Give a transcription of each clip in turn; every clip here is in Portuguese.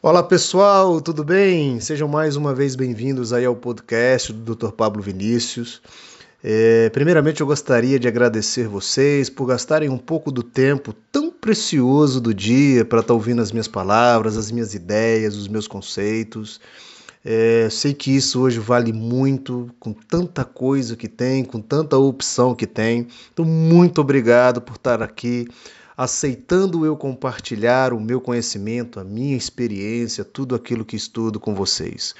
Olá pessoal, tudo bem? Sejam mais uma vez bem-vindos aí ao podcast do Dr. Pablo Vinícius. É, primeiramente eu gostaria de agradecer vocês por gastarem um pouco do tempo tão precioso do dia para estar tá ouvindo as minhas palavras, as minhas ideias, os meus conceitos. É, sei que isso hoje vale muito, com tanta coisa que tem, com tanta opção que tem. Então, muito obrigado por estar aqui aceitando eu compartilhar o meu conhecimento, a minha experiência, tudo aquilo que estudo com vocês.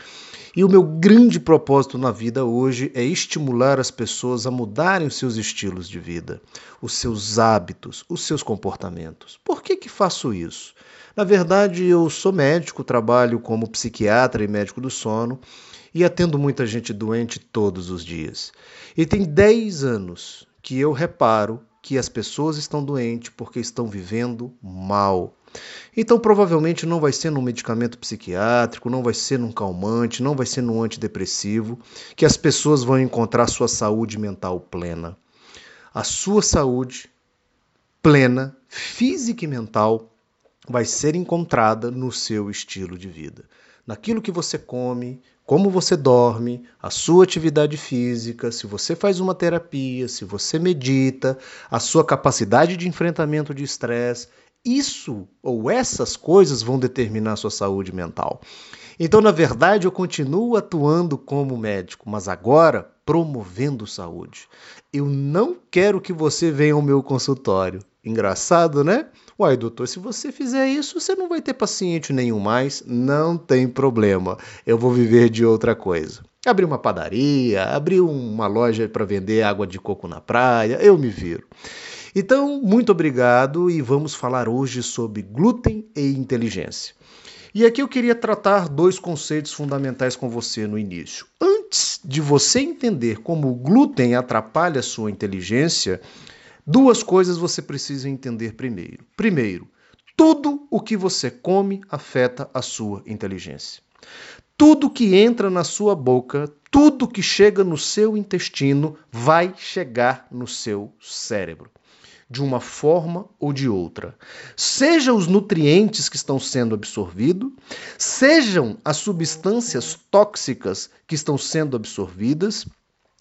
E o meu grande propósito na vida hoje é estimular as pessoas a mudarem os seus estilos de vida, os seus hábitos, os seus comportamentos. Por que que faço isso? Na verdade, eu sou médico, trabalho como psiquiatra e médico do sono e atendo muita gente doente todos os dias. E tem 10 anos que eu reparo que as pessoas estão doentes porque estão vivendo mal. Então, provavelmente não vai ser num medicamento psiquiátrico, não vai ser num calmante, não vai ser num antidepressivo que as pessoas vão encontrar sua saúde mental plena. A sua saúde plena, física e mental, vai ser encontrada no seu estilo de vida naquilo que você come, como você dorme, a sua atividade física, se você faz uma terapia, se você medita, a sua capacidade de enfrentamento de estresse. Isso ou essas coisas vão determinar a sua saúde mental. Então, na verdade, eu continuo atuando como médico, mas agora promovendo saúde. Eu não quero que você venha ao meu consultório. Engraçado, né? Uai, doutor, se você fizer isso, você não vai ter paciente nenhum mais. Não tem problema. Eu vou viver de outra coisa. Abrir uma padaria, abrir uma loja para vender água de coco na praia, eu me viro. Então, muito obrigado e vamos falar hoje sobre glúten e inteligência. E aqui eu queria tratar dois conceitos fundamentais com você no início. Antes de você entender como o glúten atrapalha a sua inteligência, Duas coisas você precisa entender primeiro. Primeiro, tudo o que você come afeta a sua inteligência. Tudo que entra na sua boca, tudo que chega no seu intestino, vai chegar no seu cérebro, de uma forma ou de outra. Seja os nutrientes que estão sendo absorvidos, sejam as substâncias tóxicas que estão sendo absorvidas,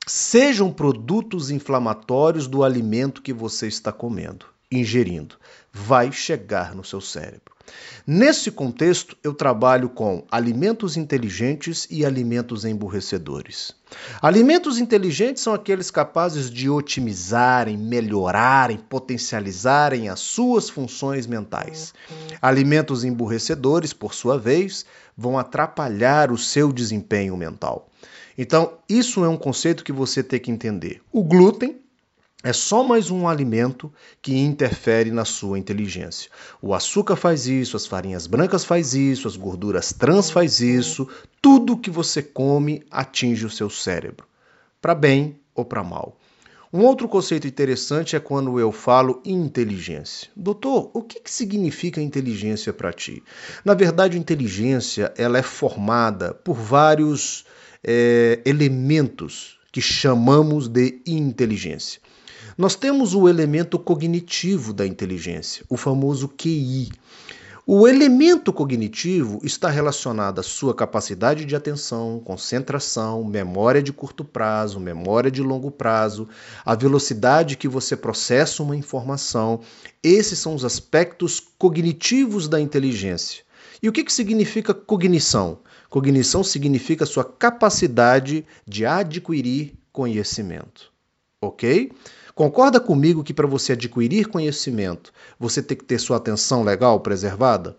sejam produtos inflamatórios do alimento que você está comendo, ingerindo, vai chegar no seu cérebro. Nesse contexto, eu trabalho com alimentos inteligentes e alimentos emburrecedores. Alimentos inteligentes são aqueles capazes de otimizarem, melhorarem, potencializarem as suas funções mentais. Alimentos emburrecedores, por sua vez, vão atrapalhar o seu desempenho mental. Então, isso é um conceito que você tem que entender. O glúten é só mais um alimento que interfere na sua inteligência. O açúcar faz isso, as farinhas brancas faz isso, as gorduras trans faz isso, tudo que você come atinge o seu cérebro, para bem ou para mal. Um outro conceito interessante é quando eu falo inteligência. Doutor, o que, que significa inteligência para ti? Na verdade, inteligência ela é formada por vários é, elementos que chamamos de inteligência. Nós temos o elemento cognitivo da inteligência, o famoso QI. O elemento cognitivo está relacionado à sua capacidade de atenção, concentração, memória de curto prazo, memória de longo prazo, a velocidade que você processa uma informação. Esses são os aspectos cognitivos da inteligência. E o que, que significa cognição? Cognição significa sua capacidade de adquirir conhecimento. Ok? Concorda comigo que para você adquirir conhecimento, você tem que ter sua atenção legal preservada?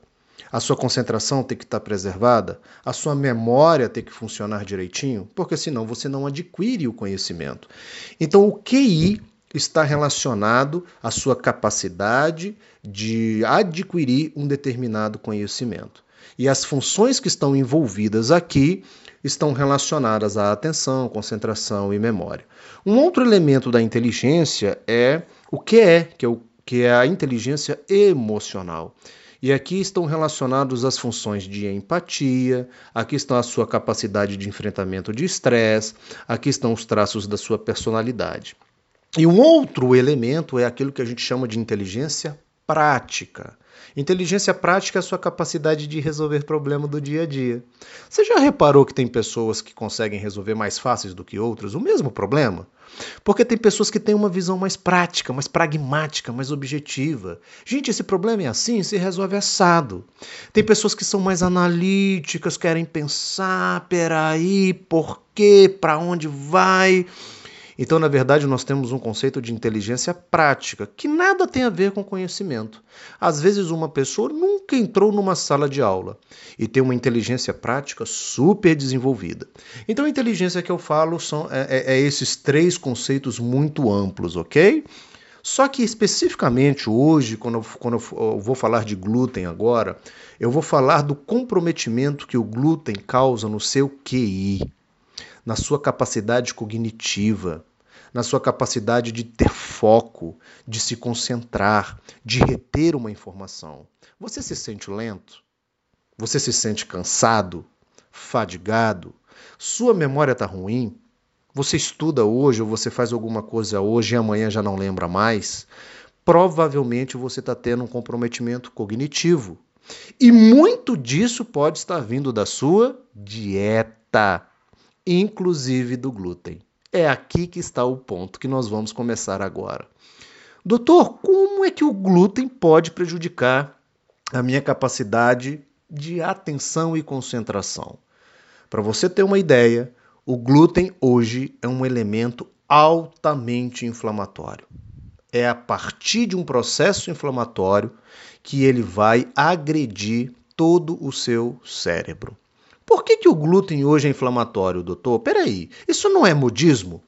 A sua concentração tem que estar preservada? A sua memória tem que funcionar direitinho? Porque senão você não adquire o conhecimento. Então, o QI está relacionado à sua capacidade de adquirir um determinado conhecimento. E as funções que estão envolvidas aqui estão relacionadas à atenção, concentração e memória. Um outro elemento da inteligência é o que é, que é, o, que é a inteligência emocional. E aqui estão relacionados as funções de empatia, aqui estão a sua capacidade de enfrentamento de estresse, aqui estão os traços da sua personalidade. E um outro elemento é aquilo que a gente chama de inteligência prática. Inteligência prática é a sua capacidade de resolver problema do dia a dia. Você já reparou que tem pessoas que conseguem resolver mais fáceis do que outras o mesmo problema? Porque tem pessoas que têm uma visão mais prática, mais pragmática, mais objetiva. Gente, esse problema é assim, se resolve assado. Tem pessoas que são mais analíticas, querem pensar, peraí, por quê, para onde vai. Então, na verdade, nós temos um conceito de inteligência prática, que nada tem a ver com conhecimento. Às vezes, uma pessoa nunca entrou numa sala de aula e tem uma inteligência prática super desenvolvida. Então, a inteligência que eu falo são é, é, é esses três conceitos muito amplos, ok? Só que especificamente hoje, quando eu, quando eu vou falar de glúten agora, eu vou falar do comprometimento que o glúten causa no seu QI, na sua capacidade cognitiva, na sua capacidade de ter foco, de se concentrar, de reter uma informação. Você se sente lento? Você se sente cansado? Fadigado? Sua memória está ruim? Você estuda hoje ou você faz alguma coisa hoje e amanhã já não lembra mais? Provavelmente você está tendo um comprometimento cognitivo. E muito disso pode estar vindo da sua dieta, inclusive do glúten. É aqui que está o ponto que nós vamos começar agora. Doutor, como é que o glúten pode prejudicar a minha capacidade de atenção e concentração? Para você ter uma ideia, o glúten hoje é um elemento altamente inflamatório. É a partir de um processo inflamatório que ele vai agredir todo o seu cérebro. Por que, que o glúten hoje é inflamatório, doutor? Peraí, isso não é modismo?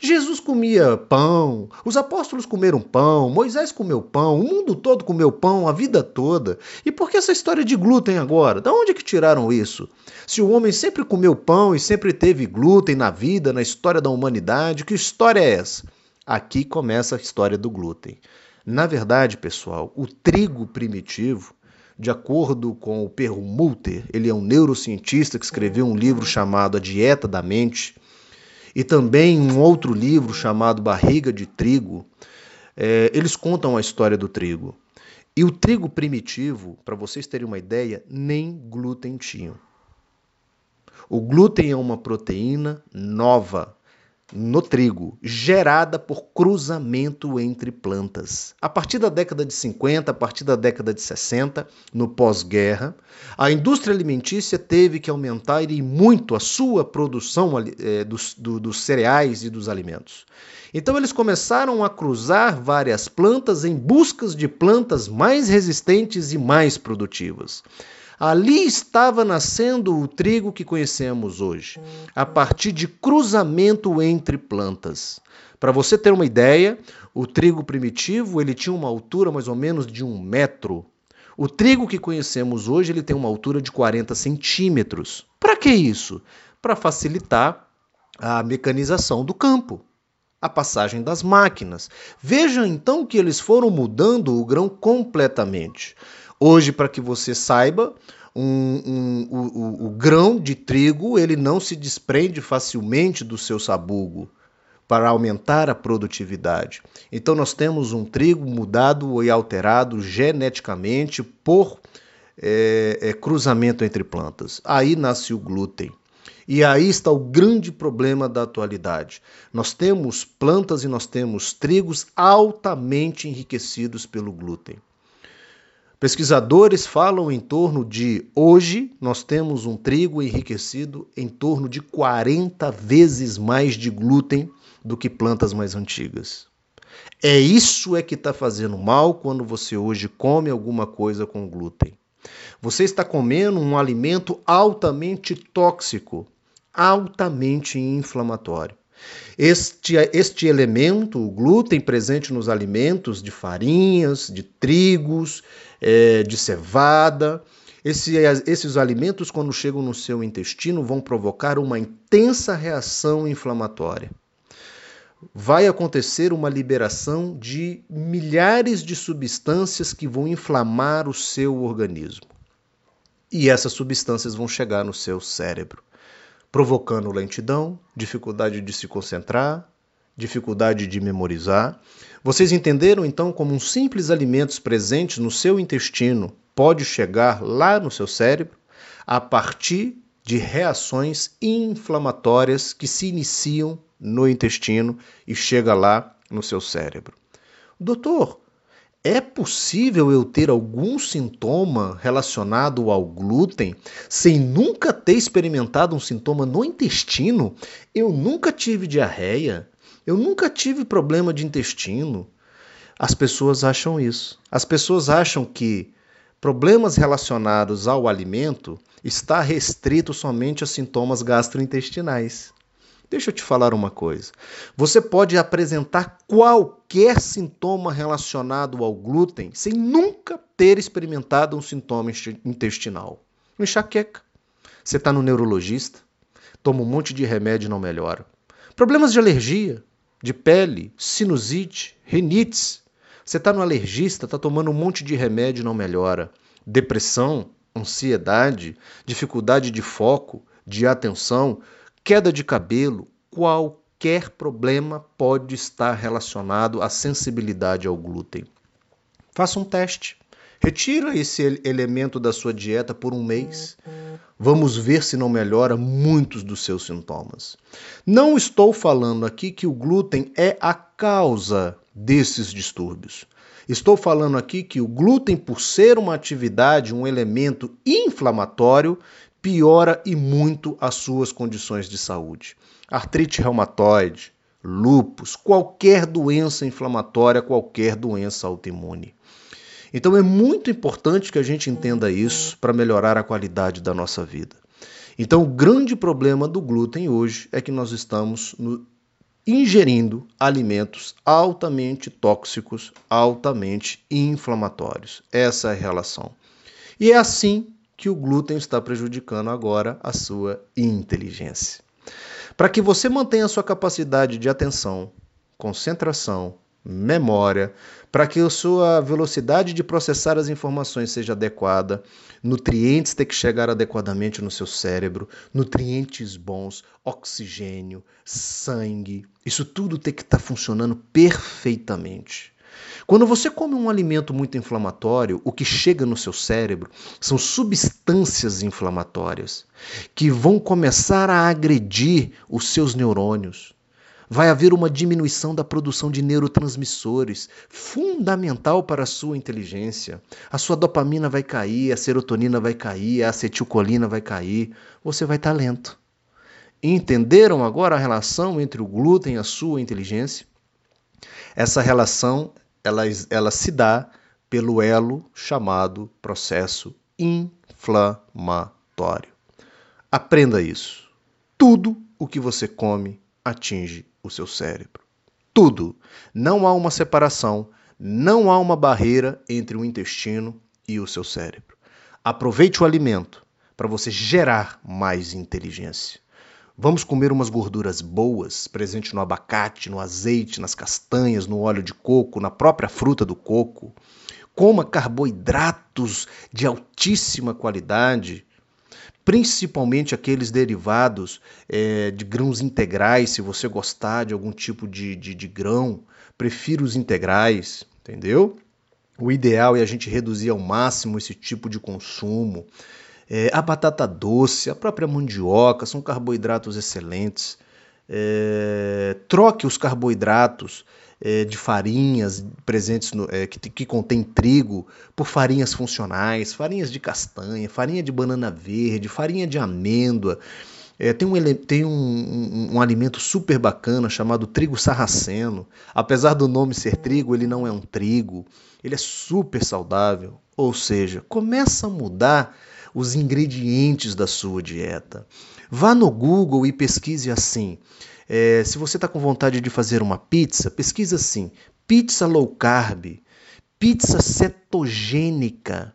Jesus comia pão, os apóstolos comeram pão, Moisés comeu pão, o mundo todo comeu pão a vida toda. E por que essa história de glúten agora? Da onde que tiraram isso? Se o homem sempre comeu pão e sempre teve glúten na vida, na história da humanidade, que história é essa? Aqui começa a história do glúten. Na verdade, pessoal, o trigo primitivo de acordo com o Perlmutter, ele é um neurocientista que escreveu um livro chamado A Dieta da Mente, e também um outro livro chamado Barriga de Trigo. É, eles contam a história do trigo. E o trigo primitivo, para vocês terem uma ideia, nem glúten tinha. O glúten é uma proteína nova, no trigo, gerada por cruzamento entre plantas. A partir da década de 50, a partir da década de 60, no pós-guerra, a indústria alimentícia teve que aumentar e muito a sua produção é, dos, do, dos cereais e dos alimentos. Então eles começaram a cruzar várias plantas em busca de plantas mais resistentes e mais produtivas. Ali estava nascendo o trigo que conhecemos hoje, a partir de cruzamento entre plantas. Para você ter uma ideia, o trigo primitivo ele tinha uma altura mais ou menos de um metro. O trigo que conhecemos hoje ele tem uma altura de 40 centímetros. Para que isso? Para facilitar a mecanização do campo a passagem das máquinas. Veja então que eles foram mudando o grão completamente. Hoje, para que você saiba, um, um, o, o, o, grão de trigo ele não se desprende facilmente do seu sabugo para aumentar a produtividade. Então nós temos um trigo mudado e alterado geneticamente por é, é, cruzamento entre plantas. Aí nasce o glúten. E aí está o grande problema da atualidade. Nós temos plantas e nós temos trigos altamente enriquecidos pelo glúten. Pesquisadores falam em torno de hoje nós temos um trigo enriquecido em torno de 40 vezes mais de glúten do que plantas mais antigas. É isso é que está fazendo mal quando você hoje come alguma coisa com glúten. Você está comendo um alimento altamente tóxico, altamente inflamatório. Este, este elemento, o glúten presente nos alimentos de farinhas, de trigos, é, de cevada, esse, esses alimentos, quando chegam no seu intestino, vão provocar uma intensa reação inflamatória. Vai acontecer uma liberação de milhares de substâncias que vão inflamar o seu organismo. E essas substâncias vão chegar no seu cérebro provocando lentidão, dificuldade de se concentrar, dificuldade de memorizar. Vocês entenderam então como um simples alimento presente no seu intestino pode chegar lá no seu cérebro a partir de reações inflamatórias que se iniciam no intestino e chega lá no seu cérebro. Doutor, é possível eu ter algum sintoma relacionado ao glúten sem nunca ter experimentado um sintoma no intestino? Eu nunca tive diarreia, eu nunca tive problema de intestino. As pessoas acham isso. As pessoas acham que problemas relacionados ao alimento está restrito somente a sintomas gastrointestinais. Deixa eu te falar uma coisa. Você pode apresentar qualquer sintoma relacionado ao glúten sem nunca ter experimentado um sintoma intestinal. Enxaqueca. Você está no neurologista, toma um monte de remédio e não melhora. Problemas de alergia, de pele, sinusite, rinites. Você está no alergista, está tomando um monte de remédio e não melhora. Depressão, ansiedade, dificuldade de foco, de atenção queda de cabelo, qualquer problema pode estar relacionado à sensibilidade ao glúten. Faça um teste. Retira esse elemento da sua dieta por um mês. Vamos ver se não melhora muitos dos seus sintomas. Não estou falando aqui que o glúten é a causa desses distúrbios. Estou falando aqui que o glúten, por ser uma atividade, um elemento inflamatório, piora e muito as suas condições de saúde. Artrite reumatoide, lúpus, qualquer doença inflamatória, qualquer doença autoimune. Então é muito importante que a gente entenda isso para melhorar a qualidade da nossa vida. Então o grande problema do glúten hoje é que nós estamos no, ingerindo alimentos altamente tóxicos, altamente inflamatórios. Essa é a relação. E é assim que o glúten está prejudicando agora a sua inteligência. Para que você mantenha a sua capacidade de atenção, concentração, memória, para que a sua velocidade de processar as informações seja adequada, nutrientes têm que chegar adequadamente no seu cérebro, nutrientes bons, oxigênio, sangue, isso tudo tem que estar tá funcionando perfeitamente. Quando você come um alimento muito inflamatório, o que chega no seu cérebro são substâncias inflamatórias que vão começar a agredir os seus neurônios. Vai haver uma diminuição da produção de neurotransmissores, fundamental para a sua inteligência. A sua dopamina vai cair, a serotonina vai cair, a acetilcolina vai cair. Você vai estar lento. Entenderam agora a relação entre o glúten e a sua inteligência? Essa relação ela, ela se dá pelo elo chamado processo inflamatório. Aprenda isso. Tudo o que você come atinge o seu cérebro. Tudo. Não há uma separação, não há uma barreira entre o intestino e o seu cérebro. Aproveite o alimento para você gerar mais inteligência. Vamos comer umas gorduras boas, presente no abacate, no azeite, nas castanhas, no óleo de coco, na própria fruta do coco. Coma carboidratos de altíssima qualidade, principalmente aqueles derivados é, de grãos integrais, se você gostar de algum tipo de, de, de grão, prefira os integrais, entendeu? O ideal é a gente reduzir ao máximo esse tipo de consumo. É, a batata doce, a própria mandioca são carboidratos excelentes. É, troque os carboidratos é, de farinhas presentes no, é, que, que contém trigo por farinhas funcionais, farinhas de castanha, farinha de banana verde, farinha de amêndoa. É, tem um, tem um, um, um, alimento super bacana chamado trigo sarraceno. Apesar do nome ser trigo, ele não é um trigo. Ele é super saudável. Ou seja, começa a mudar os ingredientes da sua dieta. Vá no Google e pesquise assim. É, se você está com vontade de fazer uma pizza, pesquise assim: pizza low carb, pizza cetogênica.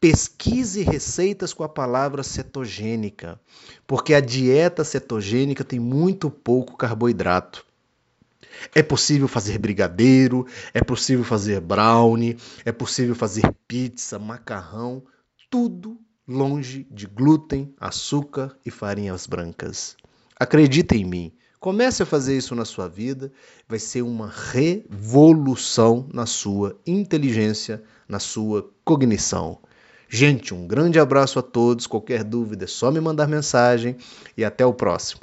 Pesquise receitas com a palavra cetogênica, porque a dieta cetogênica tem muito pouco carboidrato. É possível fazer brigadeiro, é possível fazer brownie, é possível fazer pizza, macarrão, tudo longe de glúten, açúcar e farinhas brancas. Acredita em mim, Comece a fazer isso na sua vida, vai ser uma revolução na sua inteligência, na sua cognição. Gente, um grande abraço a todos. Qualquer dúvida é só me mandar mensagem e até o próximo.